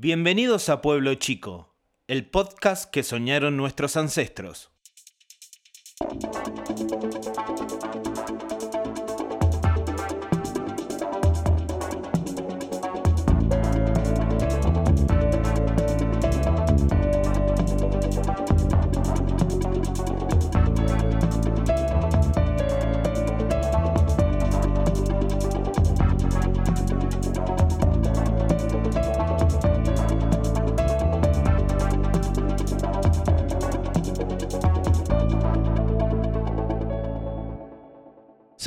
Bienvenidos a Pueblo Chico, el podcast que soñaron nuestros ancestros.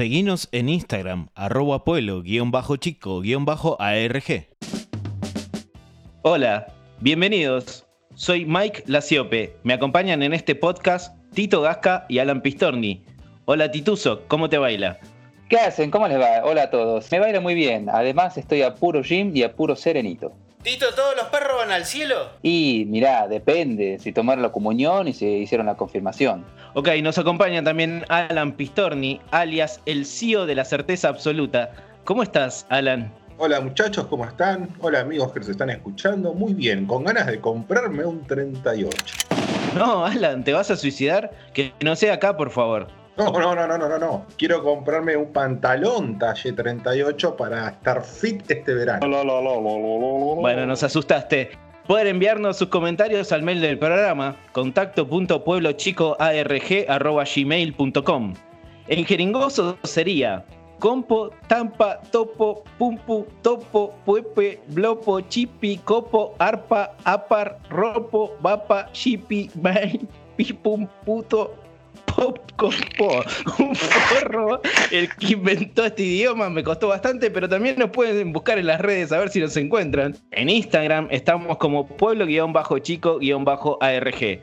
Seguinos en Instagram, arroba pueblo, guion bajo chico, guion bajo ARG. Hola, bienvenidos. Soy Mike Laciope. Me acompañan en este podcast Tito Gasca y Alan Pistorni. Hola Tituso, ¿cómo te baila? ¿Qué hacen? ¿Cómo les va? Hola a todos. Me baila muy bien. Además estoy a puro gym y a puro serenito. Tito, ¿todos los perros van al cielo? Y mirá, depende si tomaron la comunión y se hicieron la confirmación. Ok, nos acompaña también Alan Pistorni, alias el CEO de la certeza absoluta. ¿Cómo estás, Alan? Hola muchachos, ¿cómo están? Hola amigos que nos están escuchando. Muy bien, con ganas de comprarme un 38. No, Alan, ¿te vas a suicidar? Que no sea acá, por favor. No, no, no, no, no, no, no. Quiero comprarme un pantalón talle 38 para estar fit este verano. Bueno, nos asustaste. Pueden enviarnos sus comentarios al mail del programa contacto.pueblochicoarg.gmail.com En jeringoso sería compo, tampa, topo, pumpu, topo, puepe, blopo, chipi, copo, arpa, apar, ropo, vapa, chipi, main, pipum, puto, Un forro. El que inventó este idioma me costó bastante, pero también nos pueden buscar en las redes a ver si nos encuentran. En Instagram estamos como pueblo-chico-arg.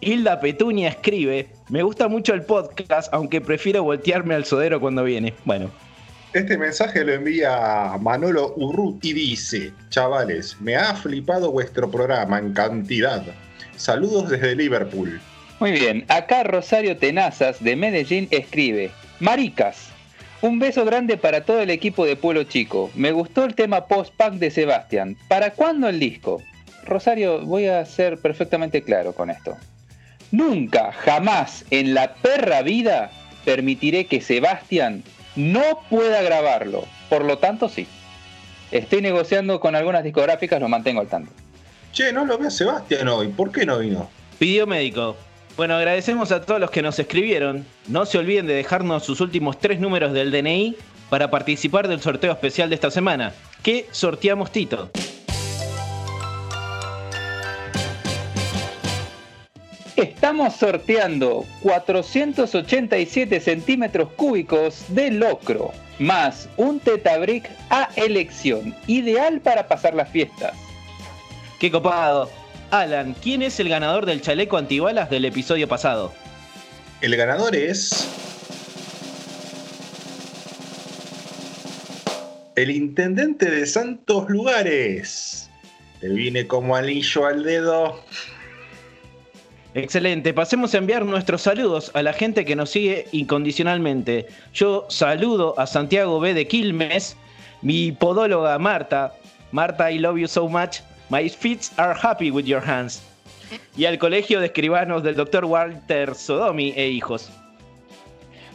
Hilda Petunia escribe, me gusta mucho el podcast, aunque prefiero voltearme al sodero cuando viene. Bueno. Este mensaje lo envía Manolo Urrut y dice, chavales, me ha flipado vuestro programa en cantidad. Saludos desde Liverpool. Muy bien, acá Rosario Tenazas de Medellín escribe, Maricas, un beso grande para todo el equipo de Pueblo Chico. Me gustó el tema post-punk de Sebastián. ¿Para cuándo el disco? Rosario, voy a ser perfectamente claro con esto. Nunca, jamás en la perra vida permitiré que Sebastián no pueda grabarlo. Por lo tanto, sí. Estoy negociando con algunas discográficas, lo mantengo al tanto. Che, no lo ve Sebastián hoy. ¿Por qué no vino? Pidió médico. Bueno, agradecemos a todos los que nos escribieron. No se olviden de dejarnos sus últimos tres números del DNI para participar del sorteo especial de esta semana. ¿Qué sorteamos, Tito? Estamos sorteando 487 centímetros cúbicos de locro, más un Tetabrick a elección, ideal para pasar las fiestas. ¡Qué copado! Alan, ¿quién es el ganador del chaleco antibalas del episodio pasado? El ganador es... El intendente de Santos Lugares. Le vine como anillo al dedo. Excelente, pasemos a enviar nuestros saludos a la gente que nos sigue incondicionalmente. Yo saludo a Santiago B. de Quilmes, mi podóloga Marta. Marta, I love you so much. My feet are happy with your hands. Y al colegio de escribanos del Dr. Walter Sodomi e hijos.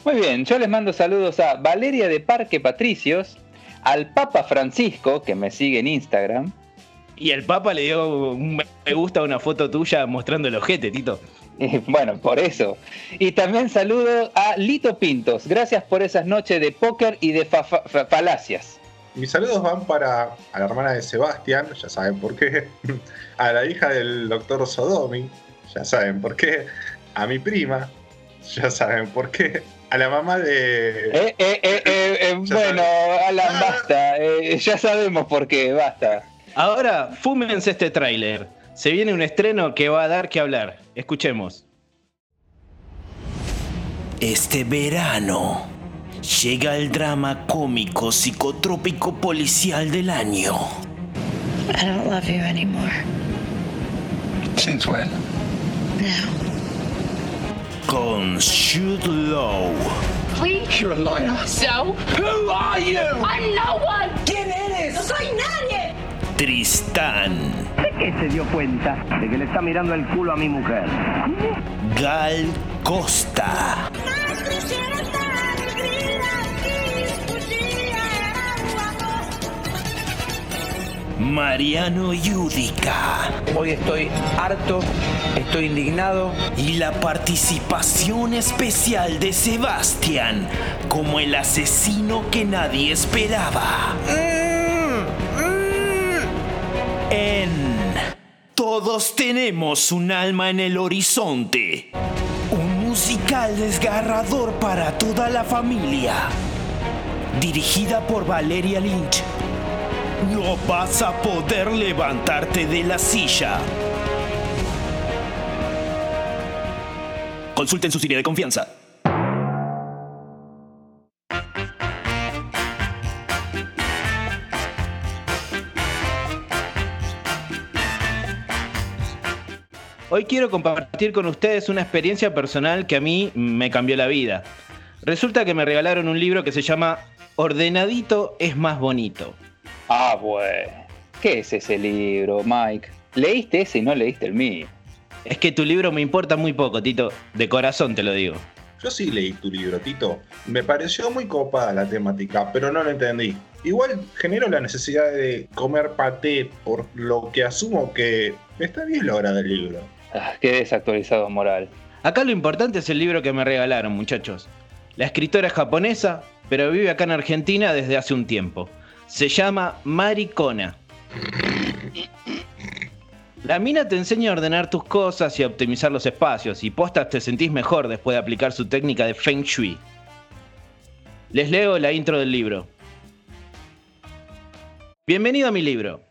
Muy bien, yo les mando saludos a Valeria de Parque Patricios, al Papa Francisco, que me sigue en Instagram, y el Papa le dio un me gusta a una foto tuya mostrando el ojete, Tito. Bueno, por eso. Y también saludo a Lito Pintos. Gracias por esas noches de póker y de falacias. Mis saludos van para a la hermana de Sebastián, ya saben por qué. A la hija del doctor Sodomi, ya saben por qué. A mi prima, ya saben por qué. A la mamá de. Eh, eh, eh, bueno, Alan, ah. basta. ya sabemos por qué, basta. Ahora, fúmense este tráiler. Se viene un estreno que va a dar que hablar. Escuchemos. Este verano llega el drama cómico psicotrópico policial del año. I don't love you anymore. Since when? Now. Con Shoot Low. Please. You're a liar. So? Who are you? I'm no one. ¿Quién eres? No soy nadie. Tristán. ¿De qué se dio cuenta de que le está mirando el culo a mi mujer? Gal Costa. Mariano Yudica. Hoy estoy harto, estoy indignado. Y la participación especial de Sebastián como el asesino que nadie esperaba. Todos tenemos un alma en el horizonte. Un musical desgarrador para toda la familia. Dirigida por Valeria Lynch. No vas a poder levantarte de la silla. Consulten su sitio de confianza. Hoy quiero compartir con ustedes una experiencia personal que a mí me cambió la vida. Resulta que me regalaron un libro que se llama Ordenadito es más bonito. Ah, bueno. ¿Qué es ese libro, Mike? Leíste ese y no leíste el mío. Es que tu libro me importa muy poco, Tito. De corazón te lo digo. Yo sí leí tu libro, Tito. Me pareció muy copada la temática, pero no lo entendí. Igual genero la necesidad de comer paté, por lo que asumo que está bien la hora del libro. Ah, qué desactualizado moral. Acá lo importante es el libro que me regalaron, muchachos. La escritora es japonesa, pero vive acá en Argentina desde hace un tiempo. Se llama Maricona. La mina te enseña a ordenar tus cosas y a optimizar los espacios, y postas te sentís mejor después de aplicar su técnica de Feng Shui. Les leo la intro del libro. Bienvenido a mi libro.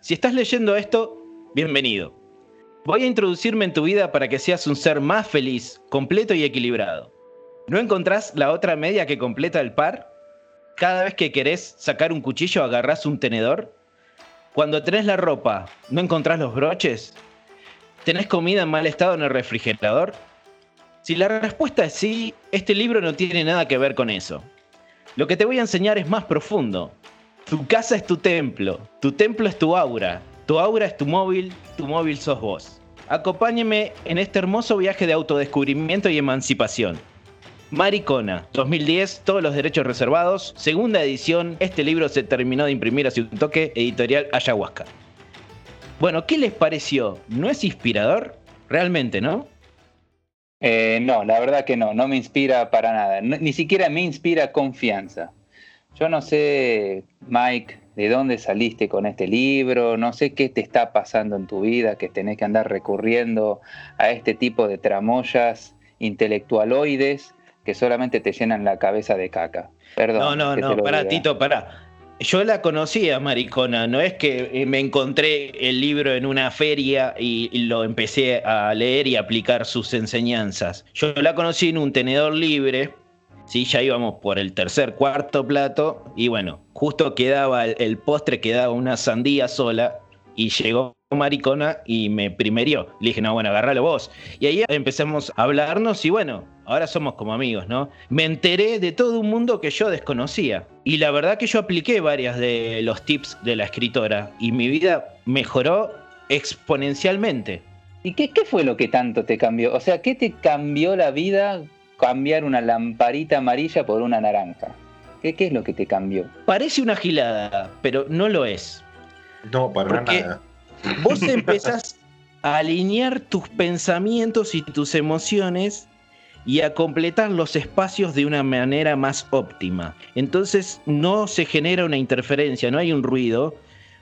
Si estás leyendo esto, bienvenido. Voy a introducirme en tu vida para que seas un ser más feliz, completo y equilibrado. ¿No encontrás la otra media que completa el par? Cada vez que querés sacar un cuchillo agarrás un tenedor. Cuando tenés la ropa, ¿no encontrás los broches? ¿Tenés comida en mal estado en el refrigerador? Si la respuesta es sí, este libro no tiene nada que ver con eso. Lo que te voy a enseñar es más profundo. Tu casa es tu templo, tu templo es tu aura, tu aura es tu móvil, tu móvil sos vos. Acompáñeme en este hermoso viaje de autodescubrimiento y emancipación. Maricona, 2010, todos los derechos reservados, segunda edición, este libro se terminó de imprimir hace un toque, editorial Ayahuasca. Bueno, ¿qué les pareció? ¿No es inspirador? Realmente, ¿no? Eh, no, la verdad que no, no me inspira para nada. Ni siquiera me inspira confianza. Yo no sé, Mike, de dónde saliste con este libro, no sé qué te está pasando en tu vida, que tenés que andar recurriendo a este tipo de tramoyas intelectualoides que solamente te llenan la cabeza de caca. Perdón. No, no, no, pará, diga. Tito, pará. Yo la conocía, Maricona, no es que eh, me encontré el libro en una feria y y lo empecé a leer y aplicar sus enseñanzas. Yo la conocí en un tenedor libre, sí, ya íbamos por el tercer, cuarto plato, y bueno, justo quedaba el, el postre, quedaba una sandía sola, y llegó Maricona y me primerió. Le dije, no, bueno, agarralo vos. Y ahí empezamos a hablarnos y bueno, ahora somos como amigos, ¿no? Me enteré de todo un mundo que yo desconocía. Y la verdad que yo apliqué varias de los tips de la escritora y mi vida mejoró exponencialmente. ¿Y qué, qué fue lo que tanto te cambió? O sea, ¿qué te cambió la vida cambiar una lamparita amarilla por una naranja? ¿Qué, qué es lo que te cambió? Parece una gilada, pero no lo es. No, para Porque- nada. Vos empezás a alinear tus pensamientos y tus emociones y a completar los espacios de una manera más óptima. Entonces no se genera una interferencia, no hay un ruido,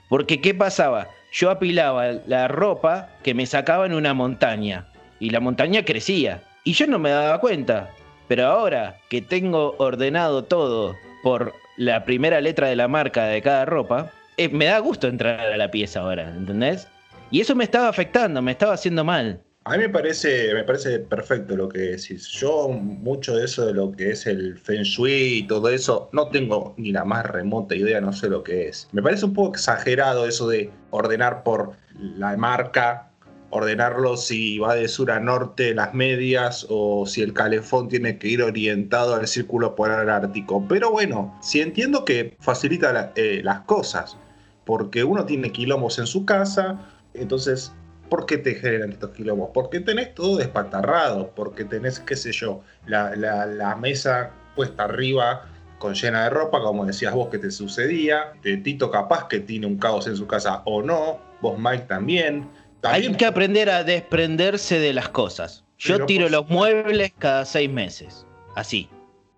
porque ¿qué pasaba? Yo apilaba la ropa que me sacaba en una montaña y la montaña crecía y yo no me daba cuenta. Pero ahora que tengo ordenado todo por la primera letra de la marca de cada ropa, eh, me da gusto entrar a la pieza ahora, ¿entendés? Y eso me estaba afectando, me estaba haciendo mal. A mí me parece, me parece perfecto lo que decís. Yo mucho de eso de lo que es el Feng Shui y todo eso, no tengo ni la más remota idea, no sé lo que es. Me parece un poco exagerado eso de ordenar por la marca, ordenarlo si va de sur a norte las medias o si el calefón tiene que ir orientado al círculo polar ártico. Pero bueno, si entiendo que facilita eh, las cosas, porque uno tiene quilombos en su casa, entonces ¿Por qué te generan estos quilombos? Porque tenés todo despatarrado, porque tenés, qué sé yo, la, mesa puesta arriba con llena de ropa, como decías vos que te sucedía. Tito capaz que tiene un caos en su casa o no. Vos Mike también. Hay que aprender a desprenderse de las cosas. Yo Pero, tiro pues- los muebles cada seis meses. Así.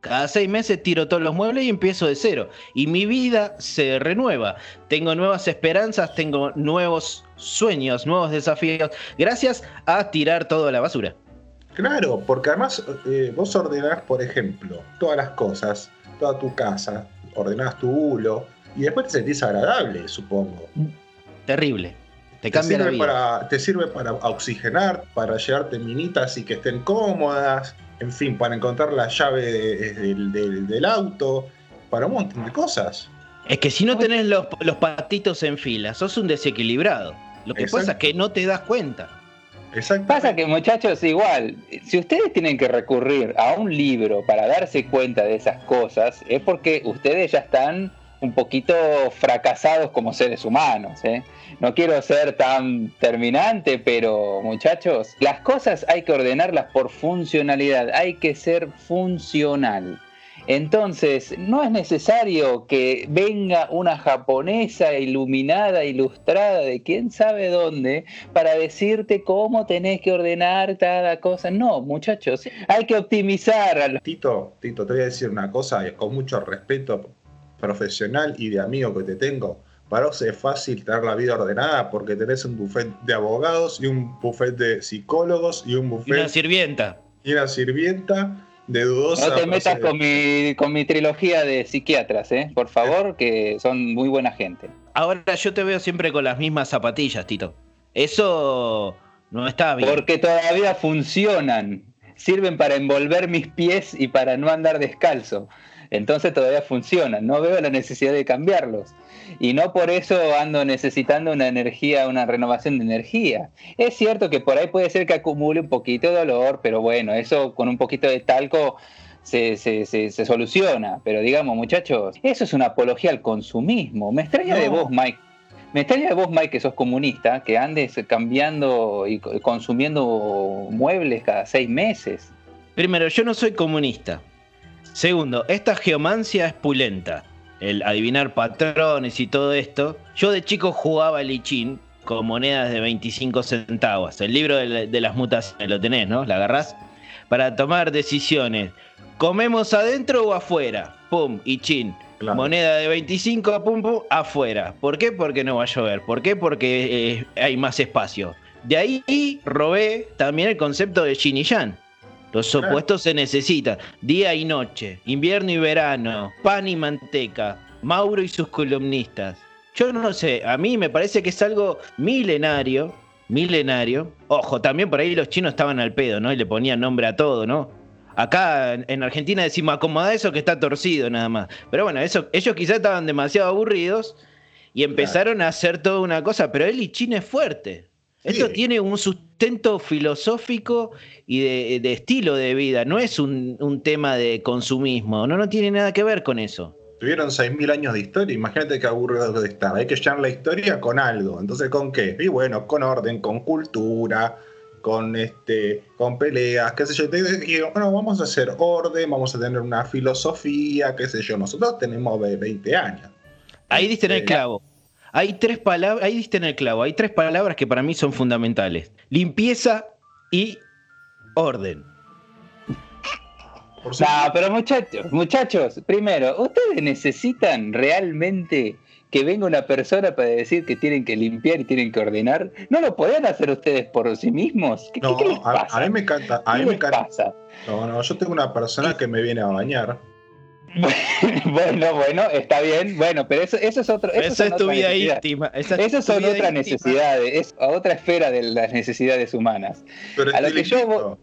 Cada seis meses tiro todos los muebles y empiezo de cero. Y mi vida se renueva. Tengo nuevas esperanzas, tengo nuevos sueños, nuevos desafíos. Gracias a tirar todo a la basura. Claro, porque además eh, vos ordenás, por ejemplo, todas las cosas, toda tu casa, ordenás tu bulo, y después te sentís agradable, supongo. Terrible. Te Te cambia la sirve, vida. para, te sirve para oxigenar, para llevarte minitas y que estén cómodas, en fin, para encontrar la llave de- del, auto, para un montón de cosas. Es que si no tenés los, los patitos en fila, sos un desequilibrado. Lo que pasa es que no te das cuenta. Exacto. Pasa que muchachos, igual, si ustedes tienen que recurrir a un libro para darse cuenta de esas cosas, es porque ustedes ya están un poquito fracasados como seres humanos. ¿eh? No quiero ser tan terminante, pero muchachos, las cosas hay que ordenarlas por funcionalidad, hay que ser funcional. Entonces, no es necesario que venga una japonesa iluminada, ilustrada de quién sabe dónde, para decirte cómo tenés que ordenar cada cosa. No, muchachos, hay que optimizar. Tito, Tito, te voy a decir una cosa con mucho respeto profesional y de amigo que te tengo. Para vos es fácil tener la vida ordenada porque tenés un buffet de abogados y un buffet de psicólogos y un Y buffet una sirvienta. y una sirvienta de dudosa No te metas con mi, con mi trilogía de psiquiatras, ¿eh? por favor, que son muy buena gente. Ahora yo te veo siempre con las mismas zapatillas, Tito. Eso no está bien. Porque todavía funcionan. Sirven para envolver mis pies y para no andar descalzo. Entonces todavía funcionan. No veo la necesidad de cambiarlos. Y no por eso ando necesitando una energía, una renovación de energía. Es cierto que por ahí puede ser que acumule un poquito de dolor, pero bueno, eso con un poquito de talco se, se- se- se soluciona. Pero digamos, muchachos, eso es una apología al consumismo. Me extraña de vos, Mike. Me extraña de vos, Mike, que sos comunista, que andes cambiando y co- consumiendo muebles cada seis meses. Primero, yo no soy comunista. Segundo, esta geomancia es pulenta. El adivinar patrones y todo esto. Yo de chico jugaba lichín con monedas de 25 centavos. El libro de, la- de las mutaciones lo tenés, ¿no? La agarrás para tomar decisiones. ¿Comemos adentro o afuera? Pum, y chin. Claro. Moneda de 25, pum, pum, afuera. ¿Por qué? Porque no va a llover. ¿Por qué? Porque eh, hay más espacio. De ahí robé también el concepto de yin y yang. Los opuestos se necesitan. Día y noche, invierno y verano, pan y manteca, Mauro y sus columnistas. Yo no sé, a mí me parece que es algo milenario, milenario. Ojo, también por ahí los chinos estaban al pedo, ¿no? Y le ponían nombre a todo, ¿no? Acá en- en Argentina decimos acomoda eso que está torcido nada más. Pero bueno, eso, ellos quizás estaban demasiado aburridos y empezaron a hacer toda una cosa, pero el China es fuerte. Esto Sí. tiene un sustento filosófico y de, de estilo de vida, no es un, un tema de consumismo, no, no tiene nada que ver con eso. Tuvieron 6.000 años de historia, imagínate qué aburrido de estar. Hay que llenar la historia con algo. Entonces, ¿con qué? Y bueno, con orden, con cultura, con este, con peleas, qué sé yo. Y bueno, vamos a hacer orden, vamos a tener una filosofía, qué sé yo. Nosotros tenemos ve- 20 años. Ahí diste en el Eh, clavo. Hay tres palabras, ahí diste en el clavo, hay tres palabras que para mí son fundamentales. Limpieza y orden. Por No, pero muchachos, muchachos, primero, ¿ustedes necesitan realmente que venga una persona para decir que tienen que limpiar y tienen que ordenar? ¿No lo pueden hacer ustedes por sí mismos? ¿Qué, No, qué les a, pasa? a mí me encanta. A ¿Qué mí me encanta. No, no, yo tengo una persona que me viene a bañar bueno, bueno, está bien. Bueno, pero eso, eso es otro. Eso, es tu vida íntima. Esa es Esas son otras necesidades, es otra esfera de las necesidades humanas. Pero A lo que yo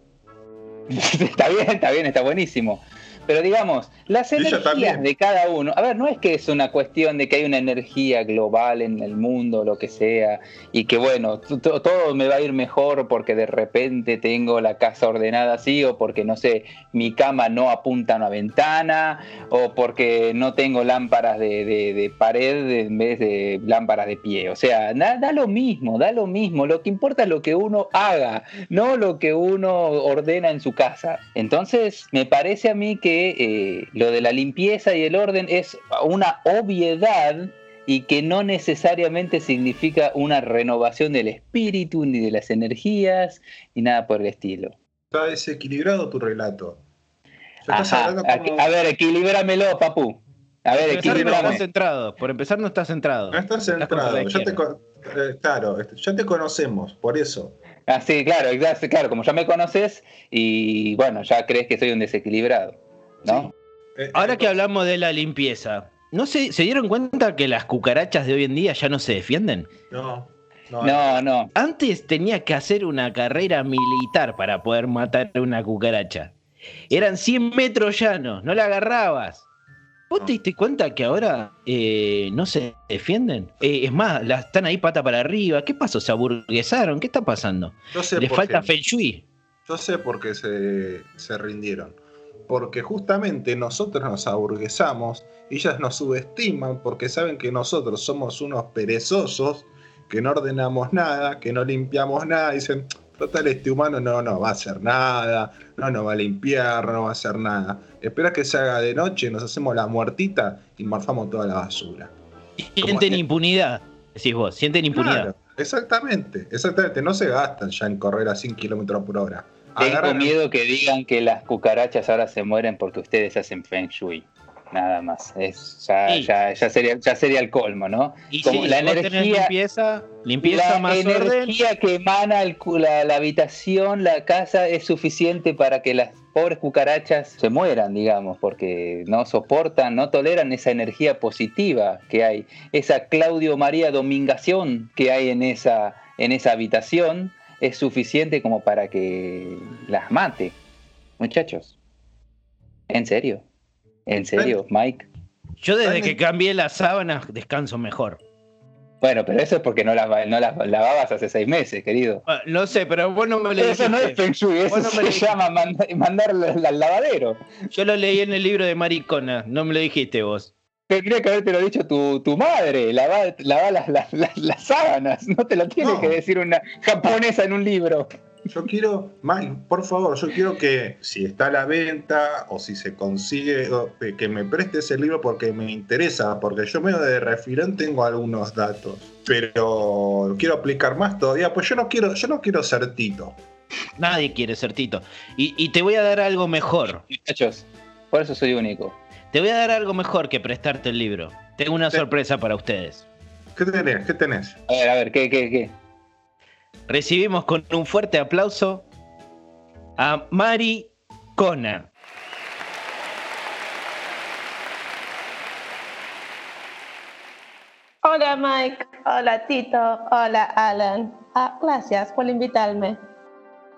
está bien, está bien, está buenísimo. Pero digamos, las energías de cada uno, a ver, no es que es una cuestión de que hay una energía global en el mundo, lo que sea, y que bueno, todo me va a ir mejor porque de repente tengo la casa ordenada así, o porque no sé, mi cama no apunta a una ventana, o porque no tengo lámparas de, de- de pared en vez de lámparas de pie. O sea, da, da lo mismo, da lo mismo. Lo que importa es lo que uno haga, no lo que uno ordena en su casa. Entonces, me parece a mí que eh, lo de la limpieza y el orden es una obviedad y que no necesariamente significa una renovación del espíritu, ni de las energías, ni nada por el estilo. Está desequilibrado tu relato. Estás Ajá, a, como- a ver, equilibrámelo, papu. A ver, Por empezar, no equilíbrame. estás centrado. Por empezar, no estás centrado. No estás centrado. Ya te, eh, claro, este, ya te conocemos, por eso. Ah, sí, claro, claro, como ya me conoces y bueno, ya crees que soy un desequilibrado, ¿no? Eh, Ahora eh, que hablamos de la limpieza, ¿no se, se dieron cuenta que las cucarachas de hoy en día ya no se defienden? No, no, No, no. Antes tenía que hacer una carrera militar para poder matar una cucaracha. Eran 100 metros llanos, no la agarrabas. ¿Vos No. te diste cuenta que ahora eh, no se defienden? Eh, es más, las están ahí pata para arriba. ¿Qué pasó? ¿Se aburguesaron? ¿Qué está pasando? Yo sé ¿Les por falta qué. feng shui? Yo sé por qué se, se rindieron. Porque justamente nosotros nos aburguesamos ellas nos subestiman porque saben que nosotros somos unos perezosos, que no ordenamos nada, que no limpiamos nada. Dicen, total, este humano no, no va a hacer nada, no nos va a limpiar, no va a hacer nada. Espera que se haga de noche, nos hacemos la muertita y morfamos toda la basura. Sienten impunidad, decís vos, sienten impunidad. Claro, exactamente, exactamente. No se gastan ya en correr a 100 kilómetros por hora. Tengo miedo que digan que las cucarachas ahora se mueren porque ustedes hacen feng shui. Nada más. Es, ya, Sí. ya, ya sería, ya sería el colmo, ¿no? Y Como sí, la energía- limpieza, limpieza la más orden. energía que emana el la, la habitación, la casa, es suficiente para que las pobres cucarachas se mueran, digamos, porque no soportan, no toleran esa energía positiva que hay, esa Claudio María Domingación que hay en esa, en esa habitación, es suficiente como para que las mate. Muchachos, ¿en serio? ¿En serio, Mike? Yo desde que me- cambié las sábanas descanso mejor. Bueno, pero eso es porque no las, no las lavabas hace seis meses, querido. Ah, No sé, pero vos no me lo Eso no es dijiste. Feng Shui, eso no me se dijiste. llama manda- mandarlo al lavadero. Yo lo leí en el libro de Maricona, no me lo dijiste vos. Tendría que haberte lo dicho tu, tu madre, lavar lava las, las, las- las sábanas, no te lo tiene No. que decir una japonesa en un libro. Yo quiero, Mike, por favor, yo quiero que si está a la venta o si se consigue, eh, que me preste ese libro porque me interesa, porque yo medio de refirón tengo algunos datos, pero quiero aplicar más todavía, pues yo no quiero, yo no quiero ser Tito. Nadie quiere ser Tito. Y, y te voy a dar algo mejor. Muchachos, por eso soy único. Te voy a dar algo mejor que prestarte el libro. Tengo una sorpresa para ustedes. ¿Qué tenés? ¿Qué tenés? A ver, a ver, ¿qué, qué, qué? Recibimos con un fuerte aplauso a Mari Cona. Hola Mike, hola Tito, hola Alan. Ah, gracias por invitarme.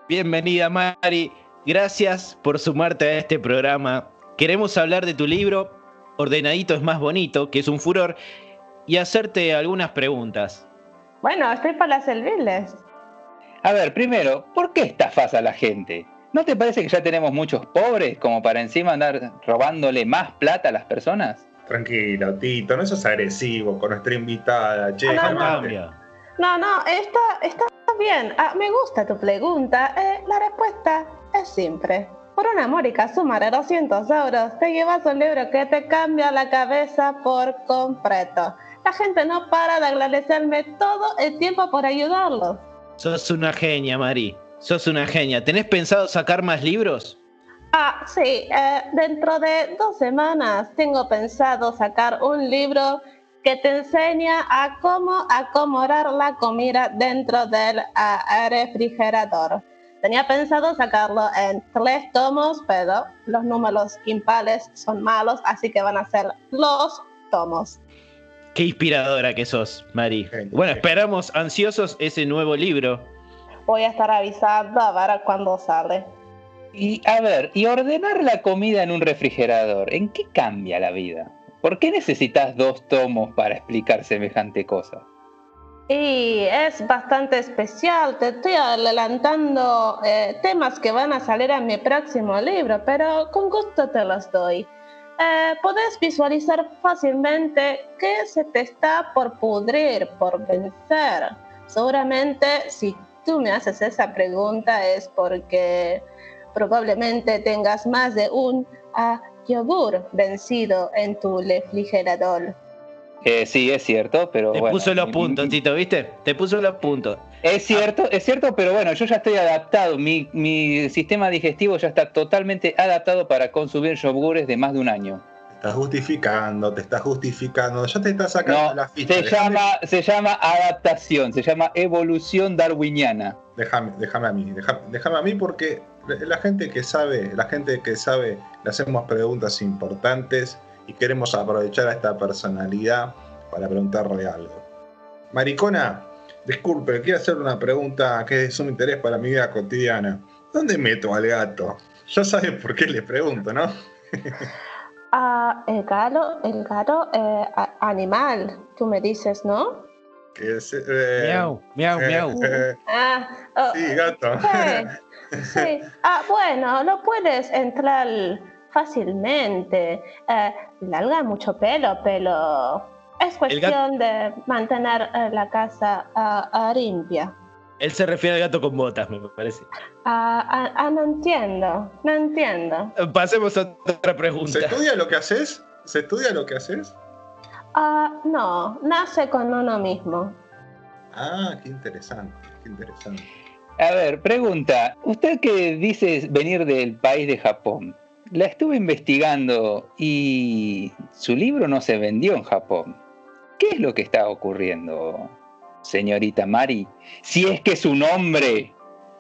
Bienvenida Mari, gracias por sumarte a este programa. Queremos hablar de tu libro, Ordenadito es más bonito, que es un furor, y hacerte algunas preguntas. Bueno, estoy para servirles. A ver, primero, ¿por qué estafas a la gente? ¿No te parece que ya tenemos muchos pobres como para encima andar robándole más plata a las personas? Tranquilo, Tito, no sos agresivo con nuestra invitada, che, Ah, no. Cambia. No, no, está, está bien. Ah, me gusta tu pregunta. Eh, la respuesta es simple. Por una módica suma de 200 euros, te llevas un libro que te cambia la cabeza por completo. La gente no para de agradecerme todo el tiempo por ayudarlos. Sos una genia, Mari. Sos una genia. ¿Tenés pensado sacar más libros? Ah, sí, eh, dentro de dos semanas tengo pensado sacar un libro que te enseña a cómo acomodar la comida dentro del ah, refrigerador. Tenía pensado sacarlo en tres tomos, pero los números impares son malos, así que van a ser los tomos. Qué inspiradora que sos, Mari. Bueno, esperamos ansiosos ese nuevo libro. Voy a estar avisando a ver cuándo sale. Y a ver, y ordenar la comida en un refrigerador, ¿en qué cambia la vida? ¿Por qué necesitas dos tomos para explicar semejante cosa? Y es bastante especial, te estoy adelantando eh, temas que van a salir en mi próximo libro, pero con gusto te los doy. Eh, podés visualizar fácilmente que se te está por pudrir, por vencer. Seguramente si tú me haces esa pregunta es porque probablemente tengas más de un ah, yogur vencido en tu refrigerador. Eh, sí, es cierto, pero Te bueno, puso los mi- puntos, mi- Tito, ¿viste? Te puso los puntos. Es cierto, es cierto, pero bueno, yo ya estoy adaptado. Mi, mi sistema digestivo ya está totalmente adaptado para consumir yogures de más de un año. Te estás justificando, te estás justificando. Ya te estás sacando No, la ficha. se Déjame- llama, se llama adaptación, se llama evolución darwiniana. Déjame, déjame a mí, déjame, déjame a mí porque la gente que sabe, la gente que sabe, le hacemos preguntas importantes y queremos aprovechar a esta personalidad para preguntarle algo. Maricona, disculpe, quiero hacer una pregunta que es de sumo interés para mi vida cotidiana. ¿Dónde meto al gato? Ya sabes por qué le pregunto, ¿no? Ah, el gato, el gato, eh, animal, tú me dices, ¿no? Que es, eh, Miau, miau, eh, miau. eh, Ah, oh, sí, gato. sí, sí. Ah, bueno, no puedes entrar fácilmente. Eh, larga mucho pelo, pero es cuestión de mantener eh, la casa ah, ah, limpia. Él se refiere al gato con botas, me parece. Ah, ah, ah, no entiendo, no entiendo. Pasemos a otra pregunta. ¿Se estudia lo que haces? ¿Se estudia lo que haces? Ah, no, nace con uno mismo. Ah, qué interesante, qué interesante. A ver, pregunta, usted que dice venir del país de Japón, la estuve investigando y su libro no se vendió en Japón. ¿Qué es lo que está ocurriendo, señorita Mari? Si es que su nombre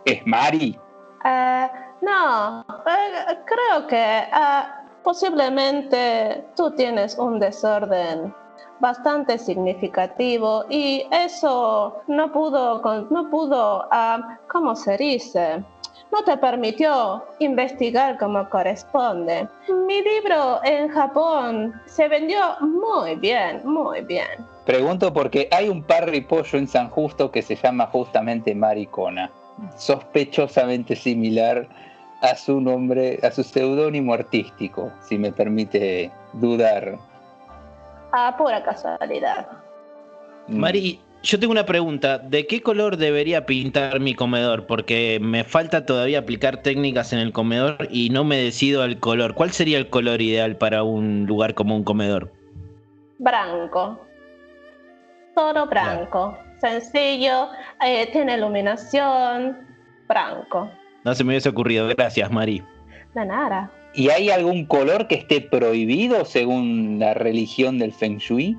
es Mari. Eh, no, eh, creo que ah, posiblemente tú tienes un desorden bastante significativo y eso no pudo, no pudo, ah, ¿cómo se dice? No te permitió investigar como corresponde. Mi libro en Japón se vendió muy bien, muy bien. Pregunto porque hay un parripollo en San Justo que se llama justamente Maricona, sospechosamente similar a su nombre, a su seudónimo artístico, si me permite dudar. A pura casualidad. Mari, yo tengo una pregunta. ¿De qué color debería pintar mi comedor? Porque me falta todavía aplicar técnicas en el comedor y no me decido al color. ¿Cuál sería el color ideal para un lugar como un comedor? Blanco. Todo blanco. Sencillo, eh, tiene iluminación. Blanco. No se me hubiese ocurrido. Gracias, Mari. De nada. ¿Y hay algún color que esté prohibido según la religión del Feng Shui?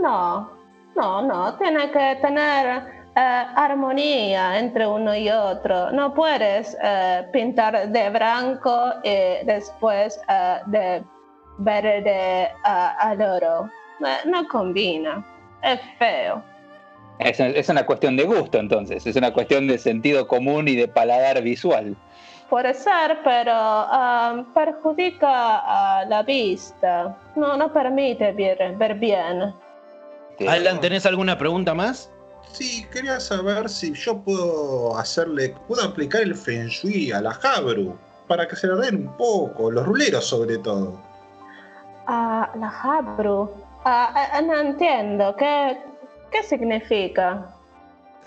No, no, no. Tiene que tener eh, armonía entre uno y otro. No puedes eh, pintar de blanco y después eh, de verde a- al oro. Eh, no combina. Es feo. Es, es una cuestión de gusto entonces, es una cuestión de sentido común y de paladar visual. Puede ser, pero perjudica a la vista. No, no permite ver, ver bien. Alan, ¿tenés alguna pregunta más? Sí, quería saber si yo puedo hacerle, puedo aplicar el Feng Shui a la Jabru para que se le den un poco, los ruleros sobre todo. Ah, la Habru. Ah, no entiendo. ¿Qué, qué significa?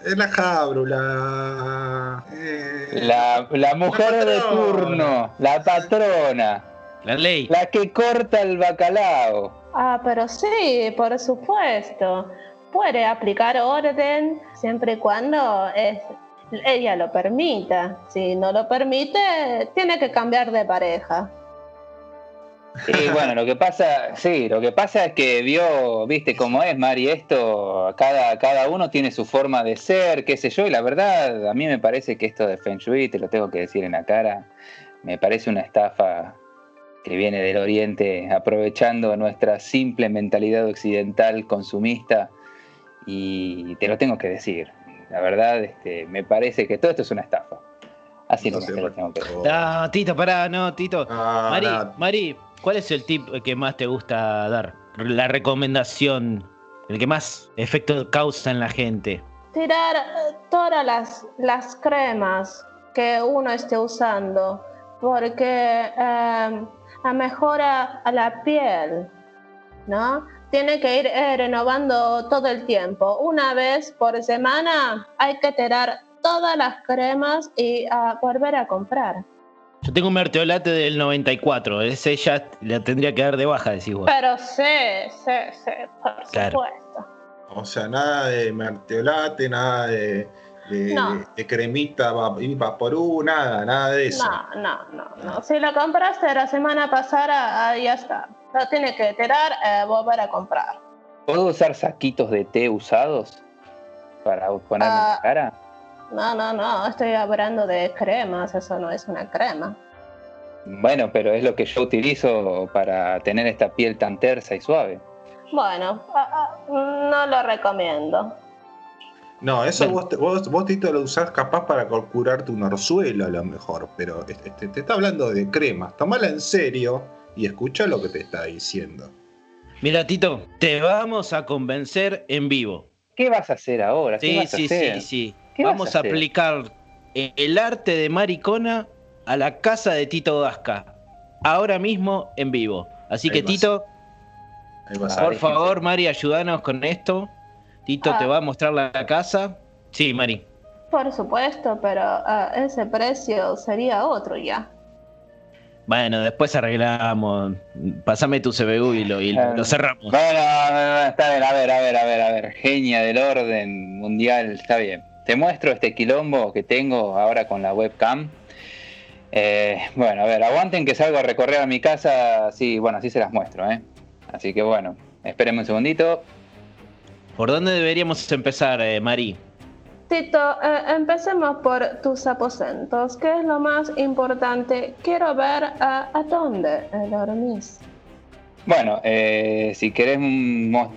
La Jabru, la. eh, La, la mujer La de turno, la patrona, La ley. la que corta el bacalao. Ah, pero sí, por supuesto. Puede aplicar orden siempre y cuando es- ella lo permita. Si no lo permite, tiene que cambiar de pareja. Y bueno, lo que pasa, sí, lo que pasa es que vio, viste cómo es, Mari, esto, cada, cada uno tiene su forma de ser, qué sé yo, y la verdad, a mí me parece que esto de Feng Shui, te lo tengo que decir en la cara, me parece una estafa que viene del Oriente, aprovechando nuestra simple mentalidad occidental consumista, y te lo tengo que decir. La verdad, este, me parece que todo esto es una estafa. Así no, te lo tengo que decir. No, Tito, pará, no, Tito. Ah, Mari, ¿cuál es el tip que más te gusta dar? La recomendación, el que más efecto causa en la gente. Tirar todas las, las cremas que uno esté usando, porque eh, mejora a la piel, ¿no? Tiene que ir eh, renovando todo el tiempo. Una vez por semana hay que tirar todas las cremas y ah, volver a comprar. Yo tengo un merteolate del 94, ese ya la tendría que dar de baja, decís vos. Pero sí, sí, sí, por Claro. supuesto. O sea, nada de merteolate, nada de, de, No. de cremita va- y vaporú, nada, nada de eso. No, no, no, no. Si lo compraste la semana pasada, ya está. Lo tiene que tirar, eh, volver a comprar. ¿Puedo usar saquitos de té usados para ponerme en Ah. la cara? No, no, no, estoy hablando de cremas, eso no es una crema. Bueno, pero es lo que yo utilizo para tener esta piel tan tersa y suave. Bueno, ah, ah, no lo recomiendo. No, eso vos, te- vos, vos, Tito, lo usás capaz para curarte un orzuelo a lo mejor, pero este, te está hablando de cremas. Tomala en serio y escucha lo que te está diciendo. Mira, Tito, te vamos a convencer en vivo. ¿Qué vas a hacer ahora? ¿Qué Sí, vas a sí, hacer? sí, sí. ¿Qué vas Vamos a aplicar el arte de maricona a la casa de Tito Gasca. Ahora mismo en vivo. Así Ahí que, vas. Tito, por favor, Mari, ayúdanos con esto. Tito Ah. te va a mostrar la casa. Sí, Mari. Por supuesto, pero ah, ese precio sería otro ya. Bueno, después arreglamos. Pásame tu CBU y lo, y Ah. lo cerramos. Bueno, está bien, a ver, a ver, a ver, a ver. Genia del orden mundial, está bien. Te muestro este quilombo que tengo ahora con la webcam. Eh, bueno, a ver, aguanten que salgo a recorrer a mi casa. Sí, bueno, así se las muestro, ¿eh? Así que bueno, espérenme un segundito. ¿Por dónde deberíamos empezar, eh, Mari? Tito, eh, empecemos por tus aposentos. ¿Qué es lo más importante? Quiero ver ah, a dónde eh, dormís. Bueno, eh, si querés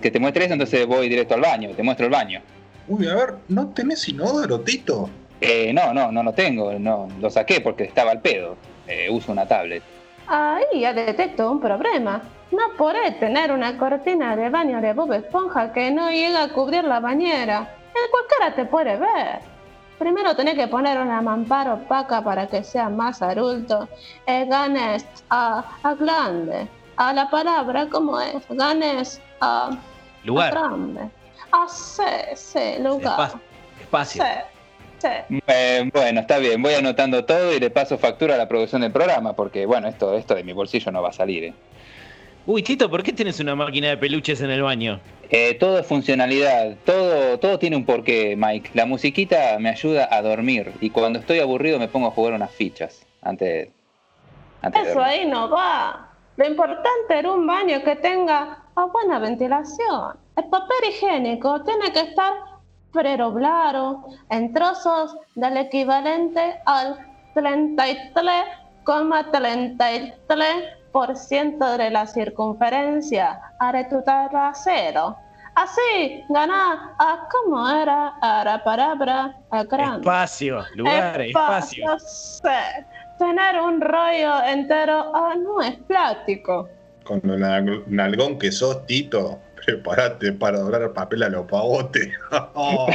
que te muestre eso, entonces voy directo al baño. Te muestro el baño. Uy, a ver, ¿no tenés inodoro, Tito? Eh, no, no, no lo tengo. No, lo saqué porque estaba al pedo. Eh, uso una tablet. Ahí ya detecto un problema. No podés tener una cortina de baño de Bob Esponja que no llega a cubrir la bañera. El cualquiera te puede ver. Primero tenés que poner una mampara opaca para que sea más adulto. Eh, ganes a, a grande. A la palabra, ¿cómo es? Ganes a, a Lugar. grande. Ah, sí, sí, lugar. Espacio. Espacio. Sí. Eh, bueno, está bien, voy anotando todo y le paso factura a la producción del programa, porque bueno, esto, esto de mi bolsillo no va a salir. ¿eh? Uy, Tito, ¿por qué tienes una máquina de peluches en el baño? Eh, todo es funcionalidad, todo, todo tiene un porqué, Mike. La musiquita me ayuda a dormir y cuando estoy aburrido me pongo a jugar unas fichas antes, Eso ahí no va. Lo importante era un baño que tenga a buena ventilación. El papel higiénico tiene que estar predoblado en trozos del equivalente al 33,33% de la circunferencia de tu trasero. Así gana a cómo era a la palabra a grande. Espacio, lugar, espacio. sí. Tener un rollo entero ah, no es plástico. Con el nal- nalgón que sos, Tito, prepárate para doblar papel a los pavotes. Oh,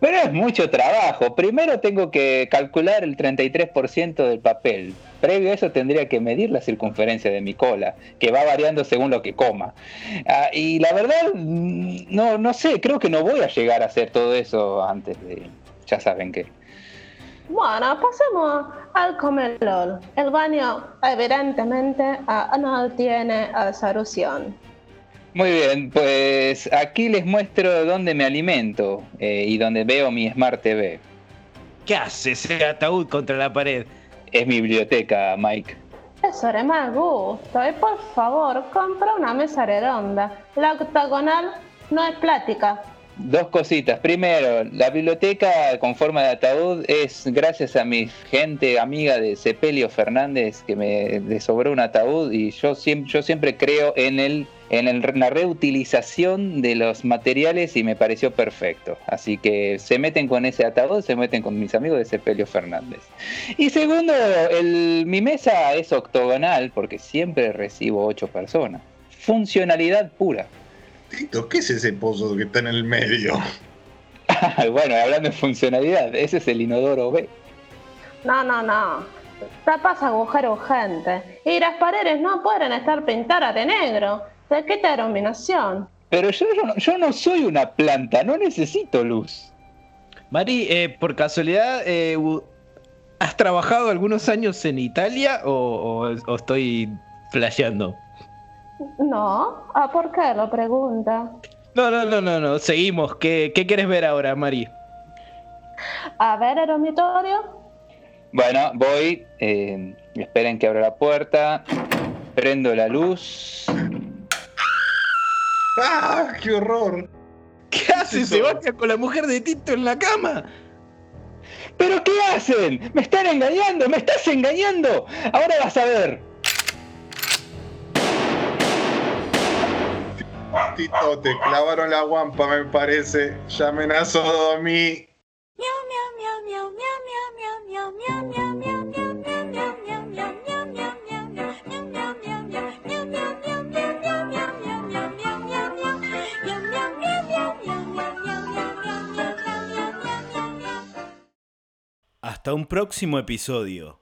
Pero es mucho trabajo. Primero tengo que calcular el 33% del papel. Previo a eso tendría que medir la circunferencia de mi cola, que va variando según lo que coma. Ah, y la verdad, mm, no, no sé, creo que no voy a llegar a hacer todo eso antes de... Ya saben qué. Bueno, pasemos al comedor. El baño evidentemente ah, no tiene solución. Muy bien, pues aquí les muestro dónde me alimento eh, y dónde veo mi Smart TV. ¿Qué hace ese ataúd contra la pared? Es mi biblioteca, Mike. eso de mal gusto. Y por favor, compra una mesa redonda. La octagonal no es plática. Dos cositas. Primero, la biblioteca con forma de ataúd es gracias a mi gente amiga de Sepelio Fernández que me le sobró un ataúd y yo siempre, creo en el en la reutilización de los materiales y me pareció perfecto. Así que se meten con ese ataúd, se meten con mis amigos de Sepelio Fernández. Y segundo, mi mesa es octogonal porque siempre recibo ocho personas. Funcionalidad pura. Tito, ¿qué es ese pozo que está en el medio? bueno, hablando de funcionalidad, ese es el inodoro B. No, no, no. Tapas agujero urgente. Y las paredes no pueden estar pintadas de negro. ¿De qué iluminación? Pero yo, yo no, yo no soy una planta, no necesito luz. Mari, eh, por casualidad, eh, ¿has trabajado algunos años en Italia o, o- o estoy flasheando? No. ¿Ah, por qué lo pregunta? No, no, no, no, no. Seguimos. ¿Qué, qué quieres ver ahora, Mari? A ver, el dormitorio. Bueno, voy, eh, esperen que abra la puerta, prendo la luz. ¡Ah, qué horror! ¿Qué hace. Sebastián con la mujer de Tito en la cama? ¿Pero qué hacen? ¡Me están engañando! ¡Me estás engañando! Ahora vas a ver. Te clavaron la guampa, me parece. Llamen a Sodomi. Hasta un próximo episodio.